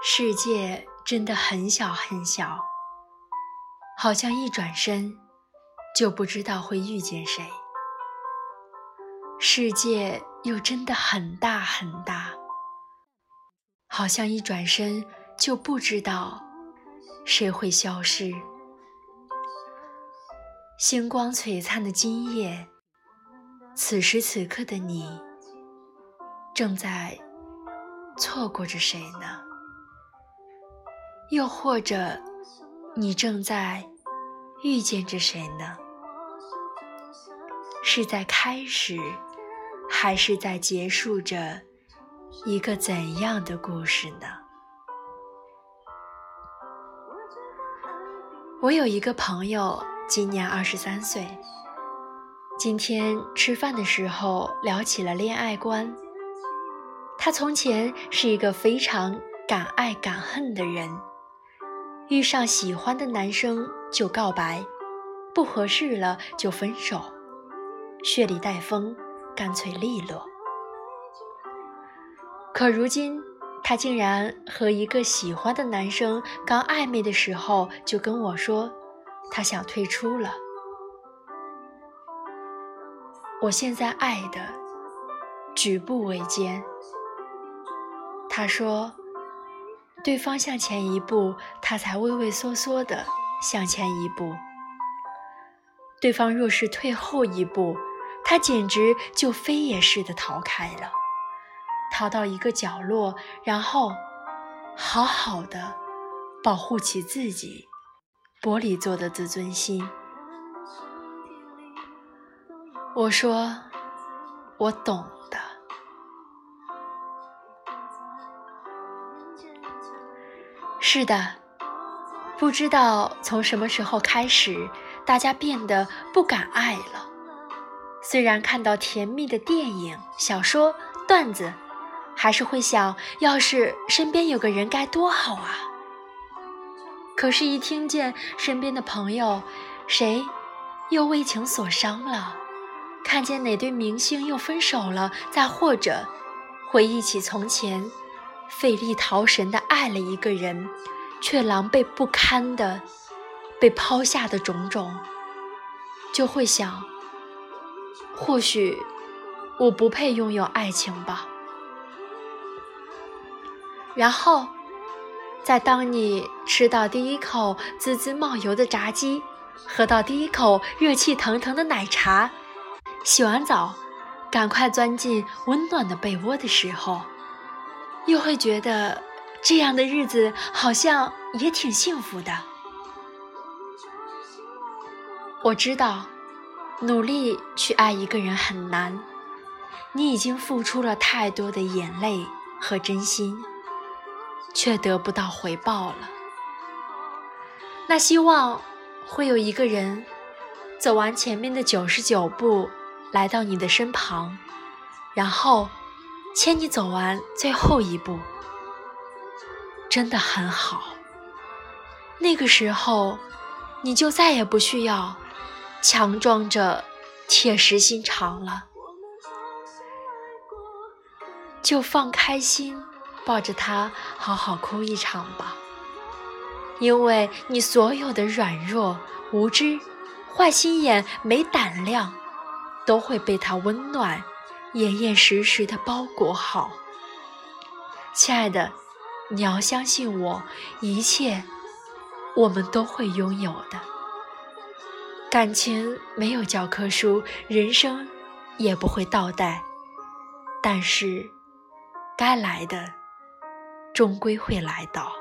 世界真的很小很小，好像一转身就不知道会遇见谁；世界又真的很大很大，好像一转身就不知道谁会消失。星光璀璨的今夜，此时此刻的你，正在错过着谁呢？又或者，你正在遇见着谁呢？是在开始，还是在结束着一个怎样的故事呢？我有一个朋友，今年二十三岁。今天吃饭的时候聊起了恋爱观。他从前是一个非常敢爱敢恨的人。遇上喜欢的男生就告白，不合适了就分手，血里带风，干脆利落。可如今，他竟然和一个喜欢的男生刚暧昧的时候就跟我说，他想退出了。我现在爱的举步维艰。他说。对方向前一步，他才畏畏缩缩的向前一步；对方若是退后一步，他简直就飞也似的逃开了，逃到一个角落，然后好好的保护起自己玻璃做的自尊心。我说，我懂。是的，不知道从什么时候开始，大家变得不敢爱了。虽然看到甜蜜的电影、小说、段子，还是会想，要是身边有个人该多好啊。可是，一听见身边的朋友谁又为情所伤了，看见哪对明星又分手了，再或者回忆起从前。费力逃神的爱了一个人，却狼狈不堪的被抛下的种种，就会想：或许我不配拥有爱情吧。然后，在当你吃到第一口滋滋冒油的炸鸡，喝到第一口热气腾腾的奶茶，洗完澡，赶快钻进温暖的被窝的时候。又会觉得这样的日子好像也挺幸福的。我知道，努力去爱一个人很难，你已经付出了太多的眼泪和真心，却得不到回报了。那希望会有一个人走完前面的九十九步，来到你的身旁，然后。牵你走完最后一步，真的很好。那个时候，你就再也不需要强装着铁石心肠了，就放开心，抱着他好好哭一场吧。因为你所有的软弱、无知、坏心眼、没胆量，都会被他温暖。严严实实的包裹好，亲爱的，你要相信我，一切我们都会拥有的。感情没有教科书，人生也不会倒带，但是该来的终归会来到。